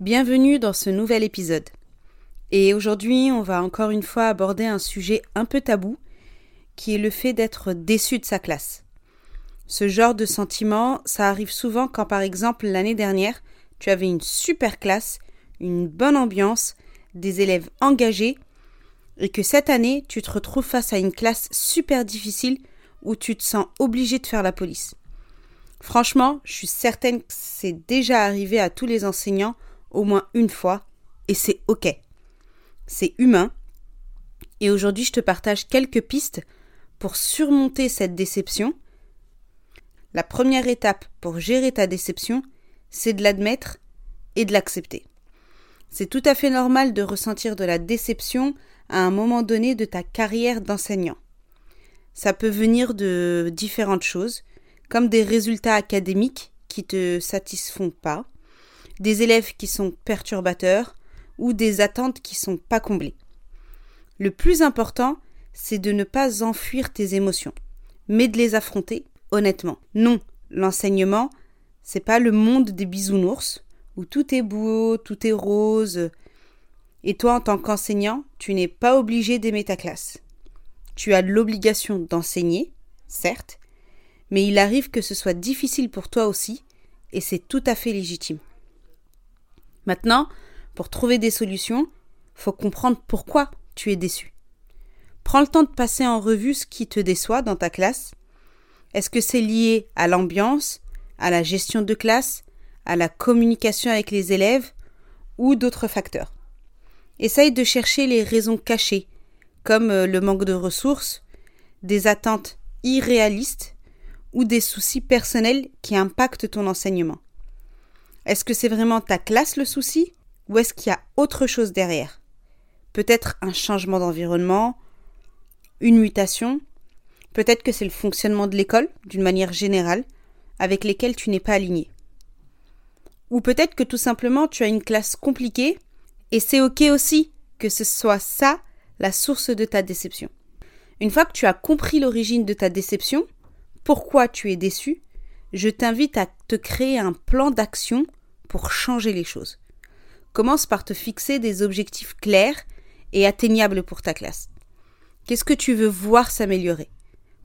Bienvenue dans ce nouvel épisode. Et aujourd'hui, on va encore une fois aborder un sujet un peu tabou, qui est le fait d'être déçu de sa classe. Ce genre de sentiment, ça arrive souvent quand par exemple l'année dernière, tu avais une super classe, une bonne ambiance, des élèves engagés, et que cette année, tu te retrouves face à une classe super difficile où tu te sens obligé de faire la police. Franchement, je suis certaine que c'est déjà arrivé à tous les enseignants au moins une fois, et c'est ok. C'est humain. Et aujourd'hui, je te partage quelques pistes pour surmonter cette déception. La première étape pour gérer ta déception, c'est de l'admettre et de l'accepter. C'est tout à fait normal de ressentir de la déception à un moment donné de ta carrière d'enseignant. Ça peut venir de différentes choses, comme des résultats académiques qui te satisfont pas, des élèves qui sont perturbateurs ou des attentes qui sont pas comblées. Le plus important, c'est de ne pas enfuir tes émotions, mais de les affronter honnêtement. Non, l'enseignement, c'est pas le monde des bisounours où tout est beau, tout est rose. Et toi, en tant qu'enseignant, tu n'es pas obligé d'aimer ta classe. Tu as l'obligation d'enseigner, certes, mais il arrive que ce soit difficile pour toi aussi, et c'est tout à fait légitime. Maintenant, pour trouver des solutions, faut comprendre pourquoi tu es déçu. Prends le temps de passer en revue ce qui te déçoit dans ta classe. Est-ce que c'est lié à l'ambiance, à la gestion de classe, à la communication avec les élèves ou d'autres facteurs? Essaye de chercher les raisons cachées, comme euh, le manque de ressources, des attentes irréalistes ou des soucis personnels qui impactent ton enseignement. Est-ce que c'est vraiment ta classe le souci ou est-ce qu'il y a autre chose derrière? Peut-être un changement d'environnement, une mutation, peut-être que c'est le fonctionnement de l'école d'une manière générale avec lesquels tu n'es pas aligné. Ou peut-être que tout simplement tu as une classe compliquée et c'est ok aussi que ce soit ça la source de ta déception. Une fois que tu as compris l'origine de ta déception, pourquoi tu es déçu, je t'invite à te créer un plan d'action pour changer les choses. Commence par te fixer des objectifs clairs et atteignables pour ta classe. Qu'est-ce que tu veux voir s'améliorer?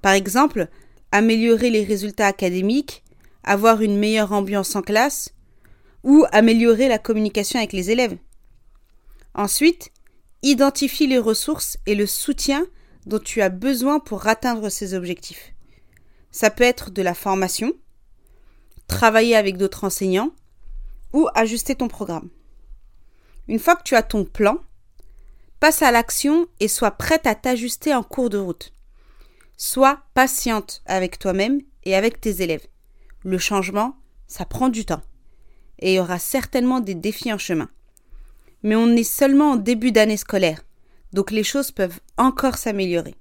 Par exemple, améliorer les résultats académiques, avoir une meilleure ambiance en classe, ou améliorer la communication avec les élèves. Ensuite, identifie les ressources et le soutien dont tu as besoin pour atteindre ces objectifs. Ça peut être de la formation, travailler avec d'autres enseignants ou ajuster ton programme. Une fois que tu as ton plan, passe à l'action et sois prête à t'ajuster en cours de route. Sois patiente avec toi-même et avec tes élèves. Le changement, ça prend du temps. Et il y aura certainement des défis en chemin. Mais on est seulement en début d'année scolaire, donc les choses peuvent encore s'améliorer.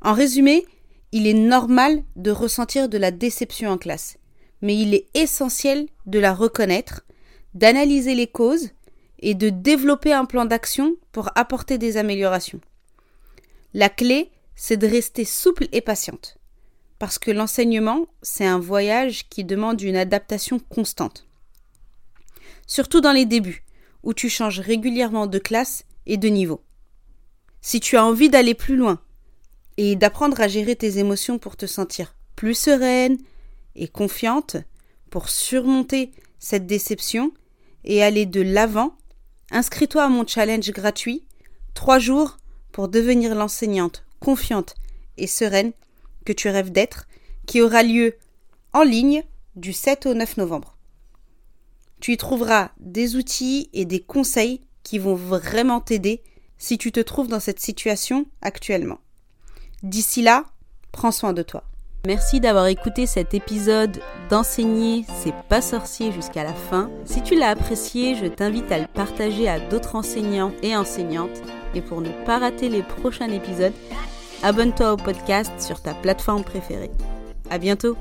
En résumé, il est normal de ressentir de la déception en classe, mais il est essentiel de la reconnaître, d'analyser les causes et de développer un plan d'action pour apporter des améliorations. La clé, c'est de rester souple et patiente, parce que l'enseignement, c'est un voyage qui demande une adaptation constante. Surtout dans les débuts, où tu changes régulièrement de classe et de niveau. Si tu as envie d'aller plus loin, et d'apprendre à gérer tes émotions pour te sentir plus sereine et confiante pour surmonter cette déception et aller de l'avant, Inscris-toi à mon challenge gratuit 3 jours pour devenir l'enseignante confiante et sereine que tu rêves d'être, qui aura lieu en ligne du 7 au 9 novembre. Tu y trouveras des outils et des conseils qui vont vraiment t'aider si tu te trouves dans cette situation actuellement. D'ici là, prends soin de toi. Merci d'avoir écouté cet épisode d'enseigner c'est pas sorcier jusqu'à la fin. Si tu l'as apprécié, je t'invite à le partager à d'autres enseignants et enseignantes. Et pour ne pas rater les prochains épisodes, abonne-toi au podcast sur ta plateforme préférée. À bientôt!